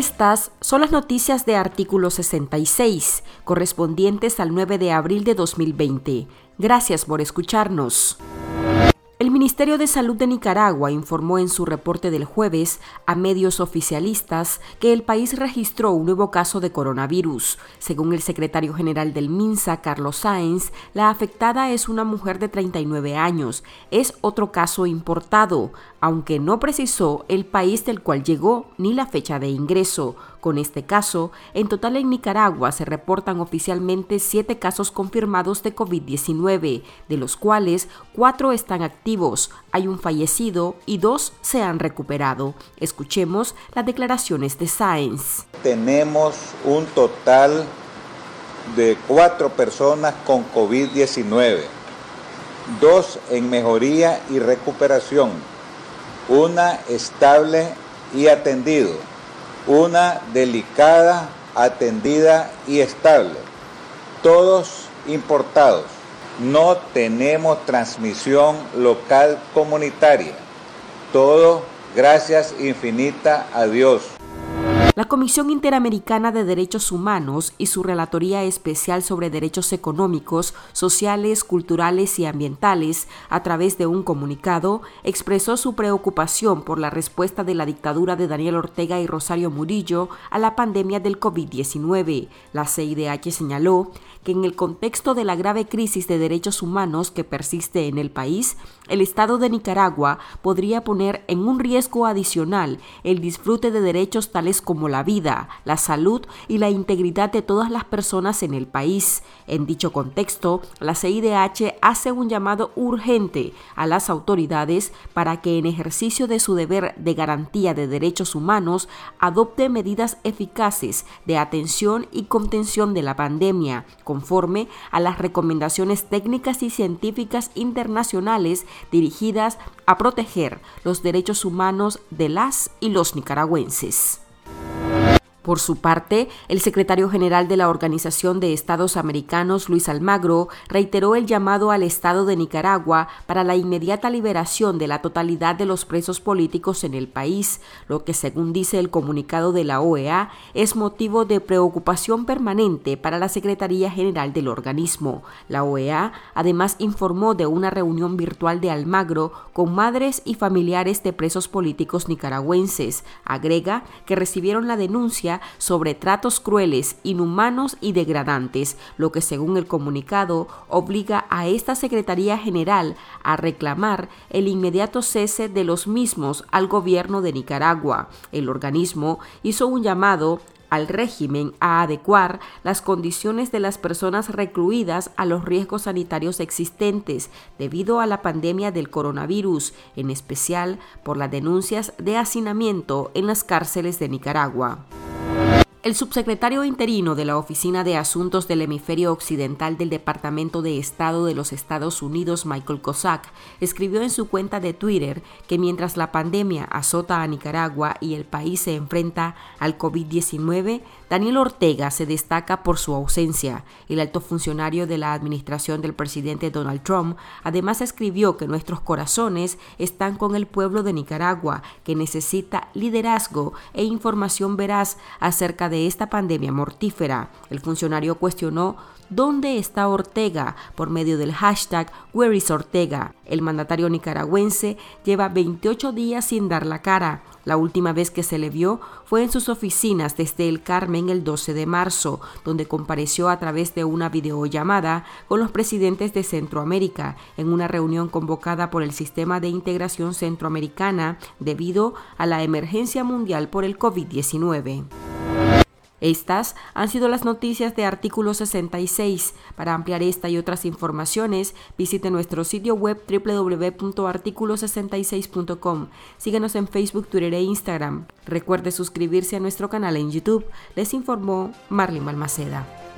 Estas son las noticias de artículo 66, correspondientes al 9 de abril de 2020. Gracias por escucharnos. El Ministerio de Salud de Nicaragua informó en su reporte del jueves a medios oficialistas que el país registró un nuevo caso de coronavirus. Según el secretario general del MINSA, Carlos Sáenz, la afectada es una mujer de 39 años. Es otro caso importado, aunque no precisó el país del cual llegó ni la fecha de ingreso. Con este caso, en total en Nicaragua se reportan oficialmente siete casos confirmados de COVID-19, de los cuales cuatro están activos, hay un fallecido y dos se han recuperado. Escuchemos las declaraciones de Sáenz. Tenemos un total de cuatro personas con COVID-19, dos en mejoría y recuperación, una estable y atendido una delicada, atendida y estable. Todos importados. No tenemos transmisión local comunitaria. Todo gracias infinita a Dios. La Comisión Interamericana de Derechos Humanos y su Relatoría Especial sobre Derechos Económicos, Sociales, Culturales y Ambientales, a través de un comunicado, expresó su preocupación por la respuesta de la dictadura de Daniel Ortega y Rosario Murillo a la pandemia del COVID-19. La CIDH señaló que en el contexto de la grave crisis de derechos humanos que persiste en el país, el Estado de Nicaragua podría poner en un riesgo adicional el disfrute de derechos tales como la vida, la salud y la integridad de todas las personas en el país. En dicho contexto, la CIDH hace un llamado urgente a las autoridades para que en ejercicio de su deber de garantía de derechos humanos adopte medidas eficaces de atención y contención de la pandemia, conforme a las recomendaciones técnicas y científicas internacionales dirigidas a proteger los derechos humanos de las y los nicaragüenses. Por su parte, el secretario general de la Organización de Estados Americanos, Luis Almagro, reiteró el llamado al Estado de Nicaragua para la inmediata liberación de la totalidad de los presos políticos en el país, lo que, según dice el comunicado de la OEA, es motivo de preocupación permanente para la Secretaría General del organismo. La OEA además informó de una reunión virtual de Almagro con madres y familiares de presos políticos nicaragüenses. Agrega que recibieron la denuncia sobre tratos crueles, inhumanos y degradantes, lo que según el comunicado obliga a esta Secretaría General a reclamar el inmediato cese de los mismos al gobierno de Nicaragua. El organismo hizo un llamado al régimen a adecuar las condiciones de las personas recluidas a los riesgos sanitarios existentes debido a la pandemia del coronavirus, en especial por las denuncias de hacinamiento en las cárceles de Nicaragua. El subsecretario interino de la Oficina de Asuntos del Hemisferio Occidental del Departamento de Estado de los Estados Unidos, Michael Cossack, escribió en su cuenta de Twitter que mientras la pandemia azota a Nicaragua y el país se enfrenta al COVID-19, Daniel Ortega se destaca por su ausencia. El alto funcionario de la administración del presidente Donald Trump además escribió que nuestros corazones están con el pueblo de Nicaragua, que necesita liderazgo e información veraz acerca de esta pandemia mortífera. El funcionario cuestionó dónde está Ortega por medio del hashtag Where is Ortega. El mandatario nicaragüense lleva 28 días sin dar la cara. La última vez que se le vio fue en sus oficinas desde el Carmen el 12 de marzo, donde compareció a través de una videollamada con los presidentes de Centroamérica en una reunión convocada por el Sistema de Integración Centroamericana debido a la emergencia mundial por el COVID-19. Estas han sido las noticias de artículo 66. Para ampliar esta y otras informaciones, visite nuestro sitio web www.articulo66.com. Síguenos en Facebook, Twitter e Instagram. Recuerde suscribirse a nuestro canal en YouTube. Les informó Marlene Balmaceda.